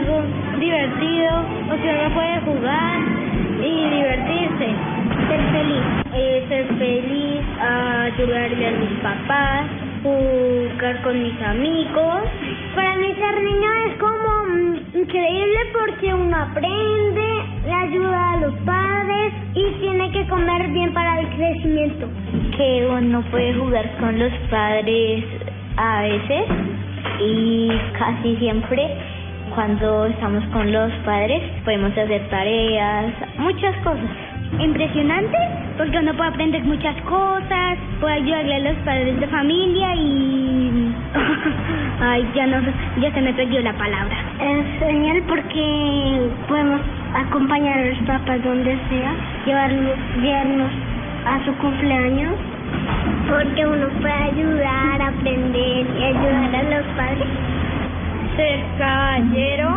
Es divertido, o sea, uno puede jugar y divertirse. Ser feliz. Eh, ser feliz, ayudarle a mis papás, jugar con mis amigos. Para mí ser niño es como mm, increíble porque uno aprende, le ayuda a los padres y tiene que comer bien para el crecimiento. Que uno puede jugar con los padres a veces y casi siempre cuando estamos con los padres podemos hacer tareas, muchas cosas. Impresionante porque uno puede aprender muchas cosas, puede ayudarle a los padres de familia y... Ay, ya no, ya se me perdió la palabra. Es genial porque podemos acompañar a los papás donde sea, llevarlos, llevarnos a su cumpleaños. Porque uno puede ayudar, aprender y ayudar a los padres. Ser caballero,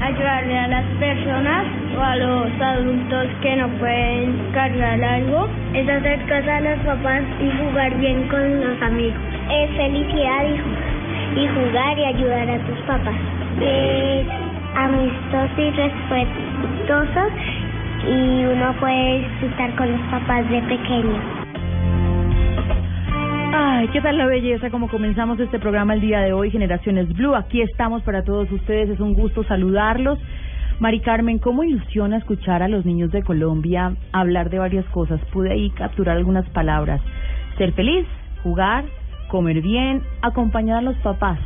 ayudarle a las personas o a los adultos que no pueden cargar algo. Es hacer cosas a los papás y jugar bien con los amigos. Es felicidad y, y jugar y ayudar a tus papás. Es amistoso y respetuoso y uno puede disfrutar con los papás de pequeño. Ay, ¿qué tal la belleza? Como comenzamos este programa el día de hoy, Generaciones Blue. Aquí estamos para todos ustedes. Es un gusto saludarlos. Mari Carmen, ¿cómo ilusiona escuchar a los niños de Colombia hablar de varias cosas? Pude ahí capturar algunas palabras. Ser feliz, jugar, comer bien, acompañar a los papás.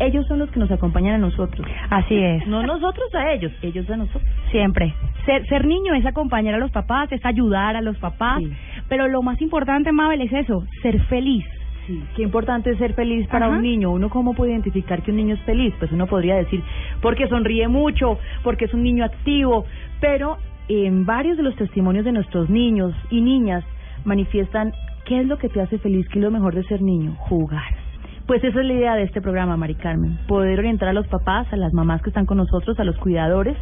Ellos son los que nos acompañan a nosotros. Así es. No nosotros a ellos, ellos a nosotros. Siempre. Ser, ser niño es acompañar a los papás, es ayudar a los papás. Sí. Pero lo más importante, Mabel, es eso, ser feliz. Sí, qué importante es ser feliz para Ajá. un niño. ¿Uno cómo puede identificar que un niño es feliz? Pues uno podría decir porque sonríe mucho, porque es un niño activo, pero en varios de los testimonios de nuestros niños y niñas manifiestan qué es lo que te hace feliz, qué es lo mejor de ser niño, jugar. Pues esa es la idea de este programa, Mari Carmen, poder orientar a los papás, a las mamás que están con nosotros, a los cuidadores,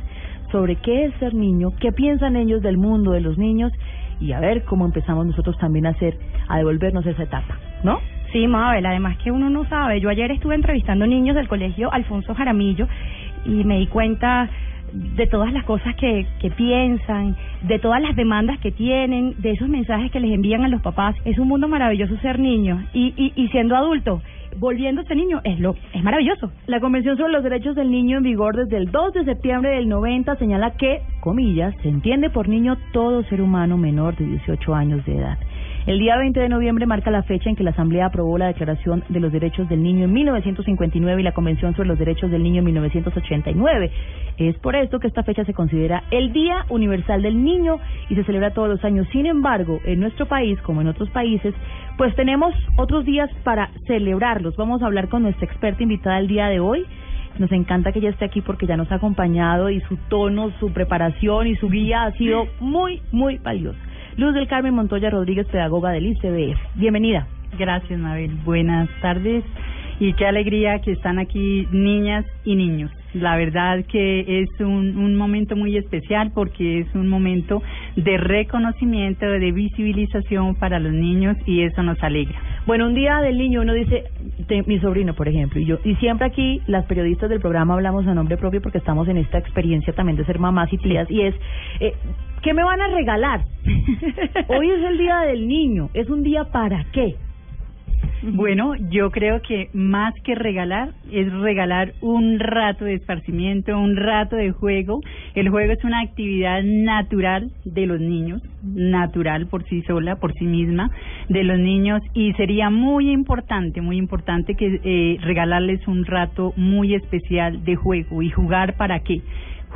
sobre qué es ser niño, qué piensan ellos del mundo de los niños y a ver cómo empezamos nosotros también a hacer, a devolvernos esa etapa, ¿no? Sí, Mabel, además que uno no sabe. Yo ayer estuve entrevistando niños del colegio Alfonso Jaramillo y me di cuenta de todas las cosas que, que piensan, de todas las demandas que tienen, de esos mensajes que les envían a los papás. Es un mundo maravilloso ser niño y, y, y siendo adulto, volviéndose niño, es lo es maravilloso. La Convención sobre los Derechos del Niño en vigor desde el 2 de septiembre del 90 señala que, comillas, se entiende por niño todo ser humano menor de 18 años de edad. El día 20 de noviembre marca la fecha en que la Asamblea aprobó la Declaración de los Derechos del Niño en 1959 y la Convención sobre los Derechos del Niño en 1989. Es por esto que esta fecha se considera el Día Universal del Niño y se celebra todos los años. Sin embargo, en nuestro país, como en otros países, pues tenemos otros días para celebrarlos. Vamos a hablar con nuestra experta invitada el día de hoy. Nos encanta que ella esté aquí porque ya nos ha acompañado y su tono, su preparación y su guía ha sido muy, muy valiosa. Luz del Carmen Montoya Rodríguez, pedagoga del ICBF. Bienvenida. Gracias, Mabel. Buenas tardes y qué alegría que están aquí niñas y niños. La verdad que es un, un momento muy especial porque es un momento de reconocimiento, de visibilización para los niños y eso nos alegra. Bueno, un día del niño uno dice, te- mi sobrino, por ejemplo, y yo, y siempre aquí las periodistas del programa hablamos a nombre propio porque estamos en esta experiencia también de ser mamás y tías, y es, eh, ¿qué me van a regalar? Hoy es el día del niño, ¿es un día para qué? Bueno, yo creo que más que regalar es regalar un rato de esparcimiento, un rato de juego. El juego es una actividad natural de los niños, natural por sí sola, por sí misma, de los niños y sería muy importante, muy importante que eh, regalarles un rato muy especial de juego y jugar para qué.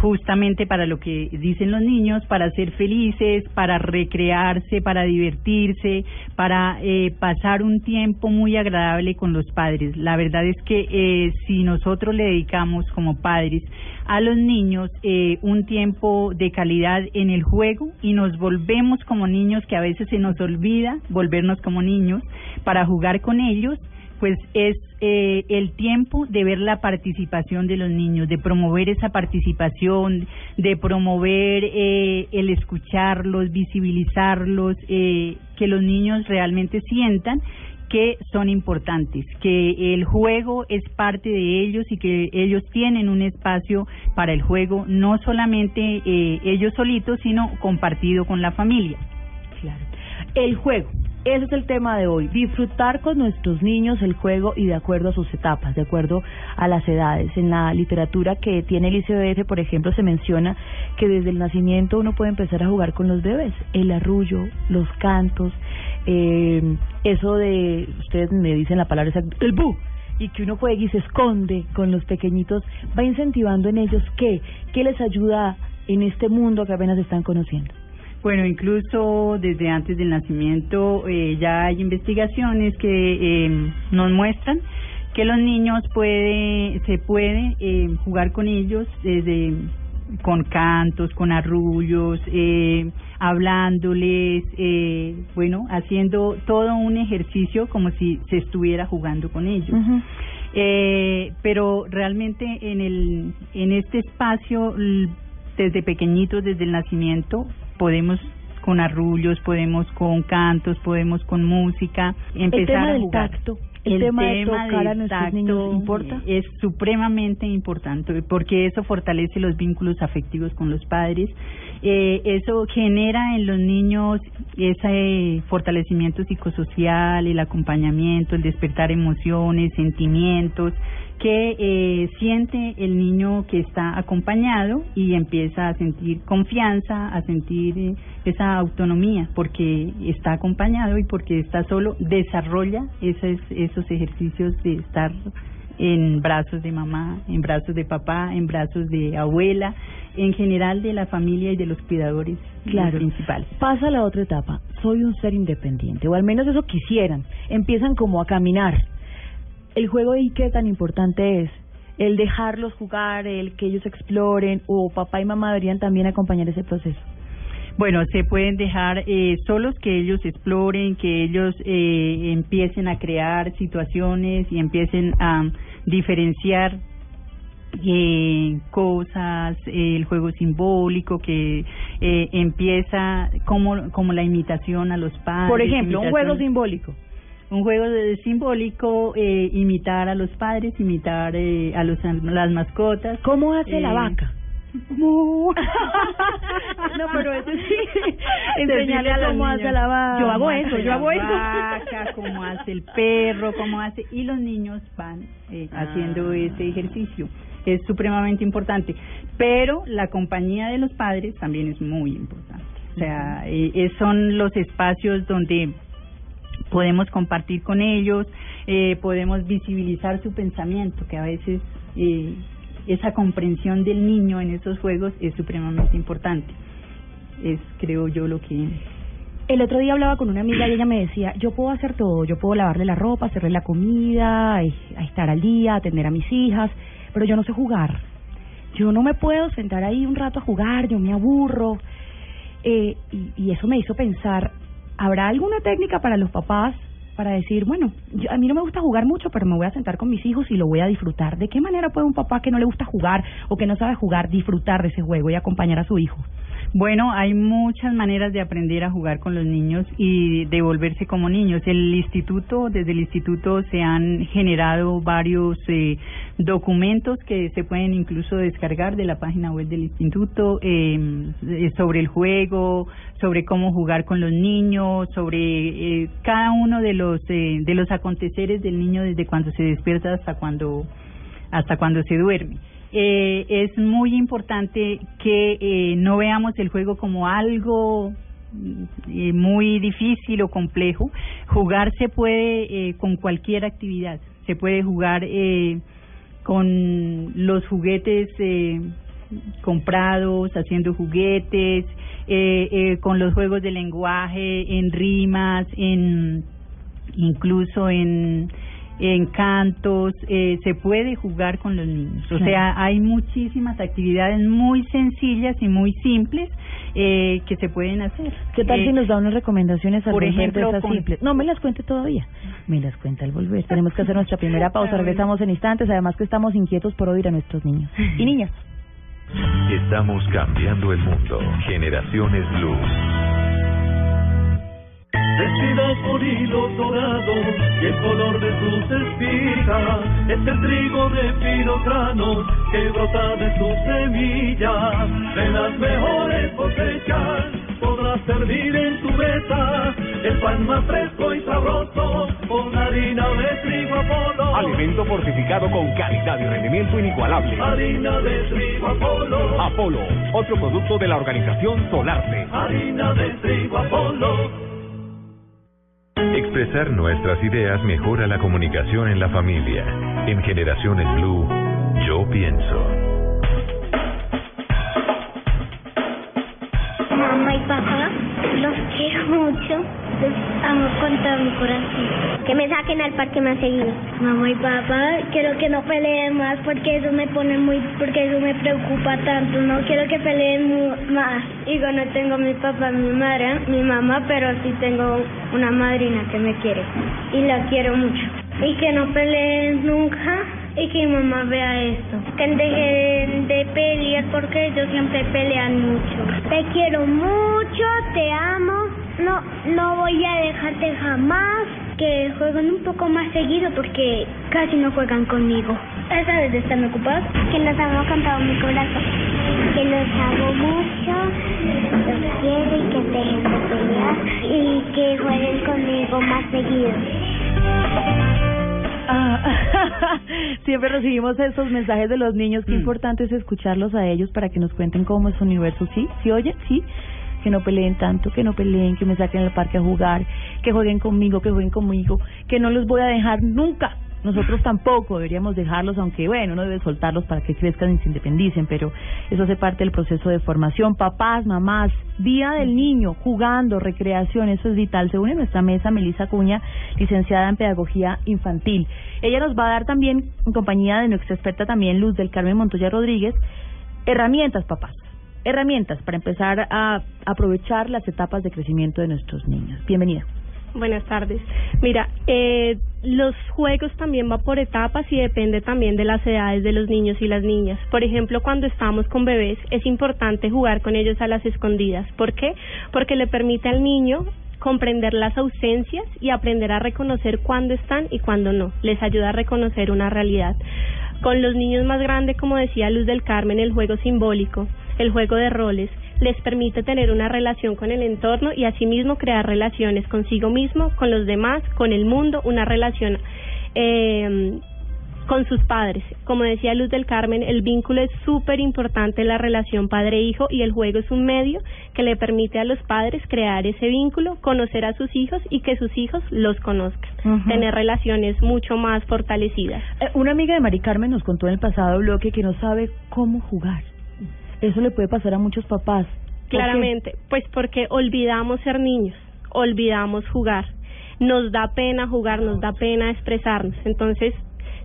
Justamente para lo que dicen los niños, para ser felices, para recrearse, para divertirse, para eh, pasar un tiempo muy agradable con los padres. La verdad es que eh, si nosotros le dedicamos como padres a los niños eh, un tiempo de calidad en el juego y nos volvemos como niños, que a veces se nos olvida volvernos como niños, para jugar con ellos, pues es eh, el tiempo de ver la participación de los niños, de promover esa participación, de promover eh, el escucharlos, visibilizarlos, eh, que los niños realmente sientan que son importantes, que el juego es parte de ellos y que ellos tienen un espacio para el juego, no solamente ellos solitos, sino compartido con la familia. Claro. El juego, ese es el tema de hoy, disfrutar con nuestros niños el juego y de acuerdo a sus etapas, de acuerdo a las edades. En la literatura que tiene el ICBF, por ejemplo, se menciona que desde el nacimiento uno puede empezar a jugar con los bebés, el arrullo, los cantos, eh, eso de, ustedes me dicen la palabra exacta, el bu, y que uno juega y se esconde con los pequeñitos, va incentivando en ellos qué, qué les ayuda en este mundo que apenas están conociendo. Bueno, incluso desde antes del nacimiento eh, ya hay investigaciones que eh, nos muestran que los niños puede, se puede eh, jugar con ellos desde con cantos, con arrullos, eh, hablándoles, eh, bueno, haciendo todo un ejercicio como si se estuviera jugando con ellos. eh, pero realmente en el en este espacio desde pequeñitos, desde el nacimiento, podemos con arrullos, podemos con cantos, podemos con música, empezar el a jugar. Tacto. El, tema, de tocar a nuestros niños importa es supremamente importante porque eso fortalece los vínculos afectivos con los padres eh, eso genera en los niños ese fortalecimiento psicosocial el acompañamiento el despertar emociones sentimientos que eh, siente el niño que está acompañado y empieza a sentir confianza, a sentir eh, esa autonomía, porque está acompañado y porque está solo, desarrolla esos, esos ejercicios de estar en brazos de mamá, en brazos de papá, en brazos de abuela, en general de la familia y de los cuidadores claro. principales. Pasa a la otra etapa, soy un ser independiente, o al menos eso quisieran, empiezan como a caminar el juego y qué tan importante es el dejarlos jugar, el que ellos exploren o papá y mamá deberían también acompañar ese proceso. Bueno, se pueden dejar eh, solos que ellos exploren, que ellos eh, empiecen a crear situaciones y empiecen a diferenciar eh, cosas, el juego simbólico que eh, empieza como, como la imitación a los padres. Por ejemplo, un juego simbólico un juego de simbólico, eh, imitar a los padres, imitar eh, a los las mascotas. ¿Cómo hace la Eh, vaca? no, pero eso sí, enseñarle a cómo hace la vaca. Yo hago eso, yo hago eso. vaca, cómo hace el perro, cómo hace y los niños van eh, haciendo ese ejercicio. Es supremamente importante, pero la compañía de los padres también es muy importante. O sea, eh, son los espacios donde podemos compartir con ellos, eh, podemos visibilizar su pensamiento, que a veces eh, esa comprensión del niño en esos juegos es supremamente importante. Es, creo yo, lo que... El otro día hablaba con una amiga y ella me decía, yo puedo hacer todo, yo puedo lavarle la ropa, hacerle la comida, estar al día, atender a mis hijas, pero yo no sé jugar. Yo no me puedo sentar ahí un rato a jugar, yo me aburro. Eh, y eso me hizo pensar, ¿habrá alguna técnica para los papás para decir, bueno, yo- a mí no me gusta jugar mucho, pero me voy a sentar con mis hijos y lo voy a disfrutar? ¿De qué manera puede un papá que no le gusta jugar o que no sabe jugar disfrutar de ese juego y acompañar a su hijo? Bueno, hay muchas maneras de aprender a jugar con los niños y de volverse como niños. El instituto, desde el instituto se han generado varios eh, documentos que se pueden incluso descargar de la página web del instituto eh, sobre el juego, sobre cómo jugar con los niños, sobre eh, cada uno de los eh, de los aconteceres del niño desde cuando se despierta hasta cuando hasta cuando se duerme. Eh, es muy importante que eh, no veamos el juego como algo mm, eh, muy difícil o complejo. Jugar se puede eh, con cualquier actividad. Se puede jugar eh, con los juguetes comprados, haciendo juguetes, con los juegos de lenguaje, en rimas, en incluso en en cantos, eh, se puede jugar con los niños. O sea, hay muchísimas actividades muy sencillas y muy simples eh, que se pueden hacer. ¿Qué tal Eh, si nos da unas recomendaciones al por volver ejemplo, de esas con- simples? No me las cuente todavía. Me las cuenta al volver. Tenemos que hacer nuestra primera pausa. Regresamos en instantes. Además que estamos inquietos por oír a nuestros niños y niñas. Estamos cambiando el mundo. Generaciones Blue. Vestidas por hilos dorados y el color de sus espigas es el trigo de grano que brota de sus semillas. De las mejores cosechas podrás servir en tu mesa el pan más fresco y sabroso con harina de trigo Apolo. Alimento fortificado con calidad y rendimiento inigualable. Harina de trigo Apolo. Apolo, otro producto de la organización Solarte. Harina de trigo Apolo. Expresar nuestras ideas mejora la comunicación en la familia. En Generaciones Blue, yo pienso. Amo con todo mi corazón. Que me saquen al parque más seguido. Mamá y papá, quiero que no peleen más porque eso me pone muy, porque eso me preocupa tanto. No quiero que peleen más. Digo, no tengo mi papá, mi madre, mi mamá, pero sí tengo una madrina que me quiere. Y la quiero mucho. Y que no peleen nunca y que mi mamá vea esto. Que dejen de pelear porque ellos siempre pelean mucho. Te quiero mucho, te amo. No, no voy a dejarte jamás. Que jueguen un poco más seguido porque casi no juegan conmigo. Esa vez están ocupados. Que los amo con todo mi corazón. Que los amo mucho. Los quiero y que dejen de pelear. Y que jueguen conmigo más seguido. Ah, siempre recibimos esos mensajes de los niños. Qué importante es escucharlos a ellos para que nos cuenten cómo es su universo. Sí, sí, oye, sí. Que no peleen tanto, que no peleen, que me saquen al parque a jugar, que jueguen conmigo, que jueguen conmigo, que no los voy a dejar nunca. Nosotros tampoco deberíamos dejarlos, aunque bueno, uno debe soltarlos para que crezcan y se independicen, pero eso hace parte del proceso de formación. Papás, mamás, Día del Niño, jugando, recreación, eso es vital. Se une a nuestra mesa Melissa Cuña, licenciada en Pedagogía Infantil. Ella nos va a dar también, en compañía de nuestra experta también, Luz del Carmen Montoya Rodríguez, herramientas, papás. Herramientas para empezar a aprovechar las etapas de crecimiento de nuestros niños. Bienvenida. Buenas tardes. Mira, eh, los juegos también va por etapas y depende también de las edades de los niños y las niñas. Por ejemplo, cuando estamos con bebés es importante jugar con ellos a las escondidas. ¿Por qué? Porque le permite al niño comprender las ausencias y aprender a reconocer cuándo están y cuándo no. Les ayuda a reconocer una realidad. Con los niños más grandes, como decía Luz del Carmen, el juego simbólico, el juego de roles, les permite tener una relación con el entorno y asimismo crear relaciones consigo mismo, con los demás, con el mundo, una relación eh, con sus padres. Como decía Luz del Carmen, el vínculo es súper importante en la relación padre-hijo y el juego es un medio que le permite a los padres crear ese vínculo, conocer a sus hijos y que sus hijos los conozcan, tener relaciones mucho más fortalecidas. Eh, Una amiga de Mari Carmen nos contó en el pasado bloque que no sabe cómo jugar. Eso le puede pasar a muchos papás. Claramente, pues porque olvidamos ser niños, olvidamos jugar. Nos da pena jugar, nos da pena expresarnos. Entonces,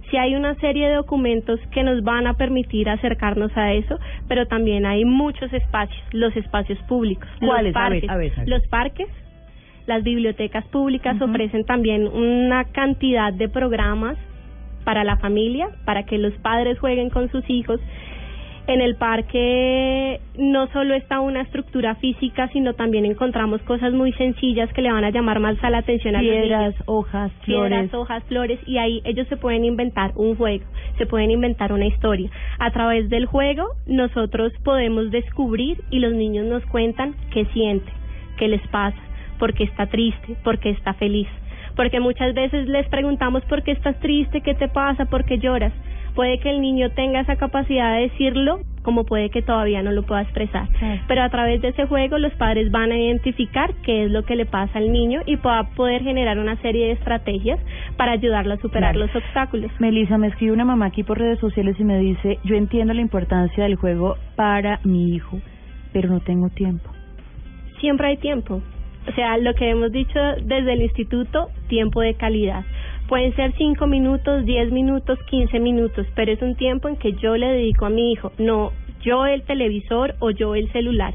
sí hay una serie de documentos que nos van a permitir acercarnos a eso, pero también hay muchos espacios, los espacios públicos, ¿Cuáles? los A ver, parques, a ver, a ver. los parques, las bibliotecas públicas ofrecen también una cantidad de programas para la familia, para que los padres jueguen con sus hijos. En el parque no solo está una estructura física, sino también encontramos cosas muy sencillas que le van a llamar más a la atención a los Piedras, niños. hojas, flores. Piedras, hojas, flores, y ahí ellos se pueden inventar un juego, se pueden inventar una historia. A través del juego nosotros podemos descubrir y los niños nos cuentan qué sienten, qué les pasa, por qué está triste, por qué está feliz. Porque muchas veces les preguntamos por qué estás triste, qué te pasa, por qué lloras. Puede que el niño tenga esa capacidad de decirlo como puede que todavía no lo pueda expresar. Pero a través de ese juego los padres van a identificar qué es lo que le pasa al niño y pueda poder generar una serie de estrategias para ayudarlo a superar Claro. los obstáculos. Melissa, me escribe una mamá aquí por redes sociales y me dice, yo entiendo la importancia del juego para mi hijo, pero no tengo tiempo. siempre hay tiempo. O sea, lo que hemos dicho desde el instituto, tiempo de calidad. Pueden ser 5 minutos, 10 minutos, 15 minutos, pero es un tiempo en que yo le dedico a mi hijo, no yo el televisor o yo el celular.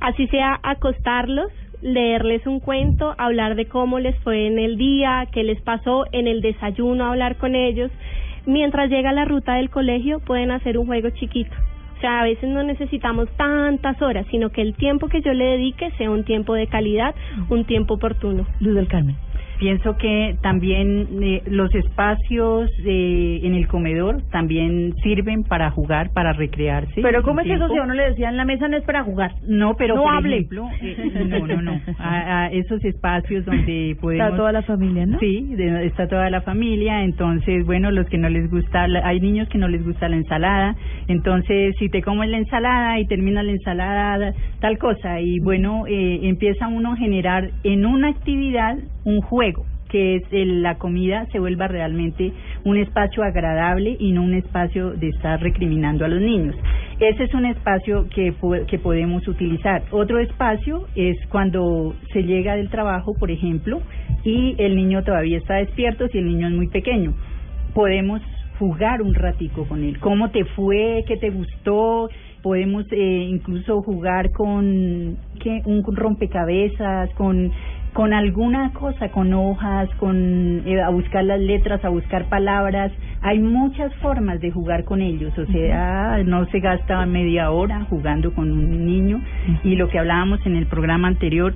Así sea acostarlos, leerles un cuento, hablar de cómo les fue en el día, qué les pasó en el desayuno, hablar con ellos. Mientras llega la ruta del colegio, pueden hacer un juego chiquito. O sea, a veces no necesitamos tantas horas, sino que el tiempo que yo le dedique sea un tiempo de calidad, un tiempo oportuno. Luz del Carmen. Pienso que también eh, los espacios eh, en el comedor también sirven para jugar, para recrearse. Pero ¿cómo es eso si a uno le decían la mesa no es para jugar? No, pero No por hable. ejemplo, eh, no, no, no, a, a esos espacios donde podemos... Está toda la familia, ¿no? Sí, de- está toda la familia, entonces, bueno, los que no les gusta, la- hay niños que no les gusta la ensalada, entonces, si te comes la ensalada y termina la ensalada, tal cosa, y bueno, eh, empieza uno a generar en una actividad un juego que es el- la comida se vuelva realmente un espacio agradable y no un espacio de estar recriminando a los niños. Ese es un espacio que, que podemos utilizar. Otro espacio es cuando se llega del trabajo, por ejemplo, y el niño todavía está despierto, si el niño es muy pequeño. Podemos jugar un ratico con él. ¿Cómo te fue? ¿Qué te gustó? Podemos eh, incluso jugar con ¿qué? un rompecabezas, con con alguna cosa, con hojas, con eh, a buscar las letras, a buscar palabras. Hay muchas formas de jugar con ellos, o sea, no se gasta media hora jugando con un niño. Y lo que hablábamos en el programa anterior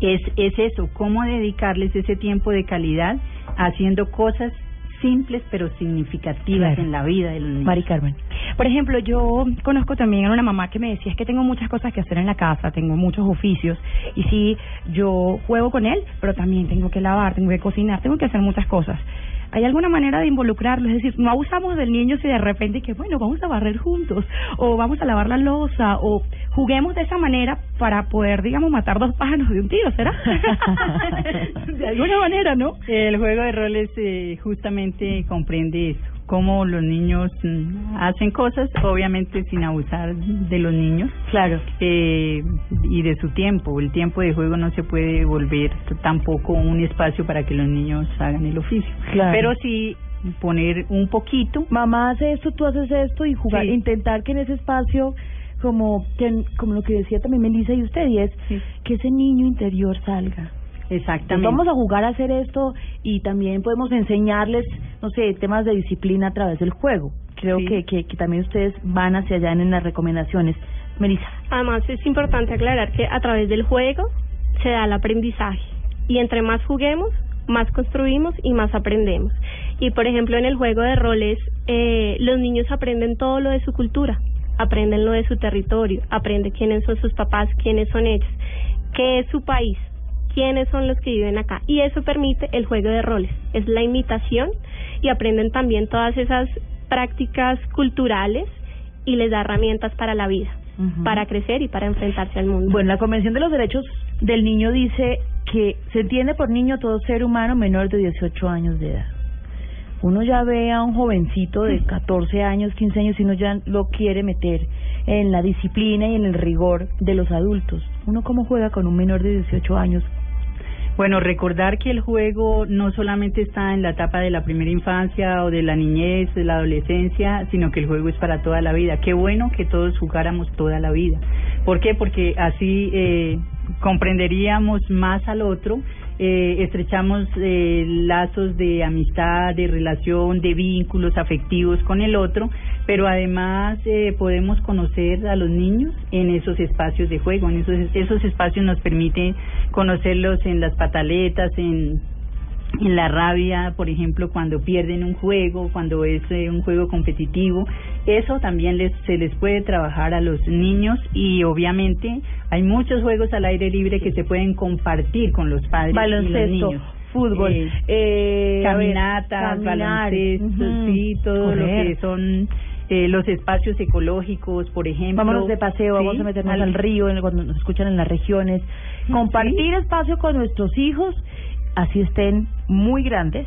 es, es eso, cómo dedicarles ese tiempo de calidad haciendo cosas simples pero significativas Claro. en la vida de los niños. Mari Carmen. Por ejemplo, yo conozco también a una mamá que me decía, es que tengo muchas cosas que hacer en la casa, tengo muchos oficios, y sí, yo juego con él, pero también tengo que lavar, tengo que cocinar, tengo que hacer muchas cosas. ¿Hay alguna manera de involucrarlo? Es decir, no abusamos del niño si de repente que, bueno, vamos a barrer juntos, o vamos a lavar la losa, o juguemos de esa manera para poder, digamos, matar dos pájaros de un tiro, ¿será? de alguna manera, ¿no? El juego de roles eh, justamente comprende eso, cómo los niños mm, hacen cosas, obviamente sin abusar de los niños. Claro. Eh, y de su tiempo. El tiempo de juego no se puede volver tampoco un espacio para que los niños hagan el oficio. Claro. Pero sí poner un poquito. Mamá hace esto, tú haces esto y jugar, Sí. intentar que en ese espacio como que, como lo que decía también Melissa y usted y es Sí. que ese niño interior salga. Exactamente. Entonces, vamos a jugar a hacer esto y también podemos enseñarles, no sé, temas de disciplina a través del juego. Creo Sí. que, que, que también ustedes van hacia allá en las recomendaciones. Melissa. Además, es importante aclarar que a través del juego se da el aprendizaje. Y entre más juguemos, más construimos y más aprendemos. Y por ejemplo, en el juego de roles, eh, los niños aprenden todo lo de su cultura, aprenden lo de su territorio, aprenden quiénes son sus papás, quiénes son ellos, qué es su país, quiénes son los que viven acá. Y eso permite el juego de roles, es la imitación y aprenden también todas esas prácticas culturales y les da herramientas para la vida para crecer y para enfrentarse al mundo. Bueno, la Convención de los Derechos del Niño dice que se entiende por niño todo ser humano menor de 18 años de edad. Uno ya ve a un jovencito de 14 años, 15 años y uno ya lo quiere meter en la disciplina y en el rigor de los adultos. Uno cómo juega con un menor de 18 años. Bueno, recordar que el juego no solamente está en la etapa de la primera infancia o de la niñez, de la adolescencia, sino que el juego es para toda la vida. Qué bueno que todos jugáramos toda la vida. ¿Por qué? Porque así eh, comprenderíamos más al otro, eh, estrechamos eh, lazos de amistad, de relación, de vínculos afectivos con el otro, pero además eh, podemos conocer a los niños en esos espacios de juego, en esos, esos espacios nos permiten conocerlos en las pataletas, en en la rabia, por ejemplo, cuando pierden un juego, cuando es eh, un juego competitivo, eso también les, se les puede trabajar a los niños y obviamente hay muchos juegos al aire libre que se pueden compartir con los padres y los Baloncesto, niños. fútbol, Eh, eh, ver, caminatas, baloncesto, sí, todo lo que son eh, los espacios ecológicos, por ejemplo. Vámonos de paseo, Sí, vamos a meternos al- al río en- cuando nos escuchan en las regiones. Compartir espacio con nuestros hijos, así estén muy grandes.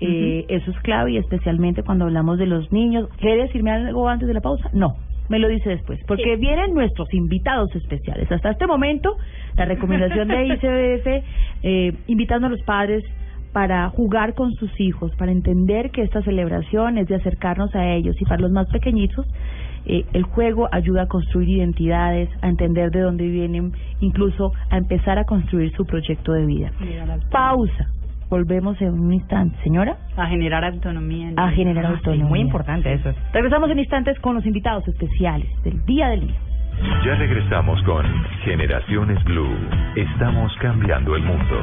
Eh, Eso es clave y especialmente cuando hablamos de los niños. ¿Quiere decirme algo antes de la pausa? No, me lo dice después, porque vienen nuestros invitados especiales. Hasta este momento, la recomendación de ICBF, eh, invitando a los padres para jugar con sus hijos, para entender que esta celebración es de acercarnos a ellos y para los más pequeñitos, eh, el juego ayuda a construir identidades, a entender de dónde vienen, incluso a empezar a construir su proyecto de vida. Pausa. Volvemos en un instante, señora. A generar autonomía. A generar Ah, sí, autonomía. muy importante eso. Regresamos en instantes con los invitados especiales del Día del Niño. Ya regresamos con Generaciones Blue. Estamos cambiando el mundo.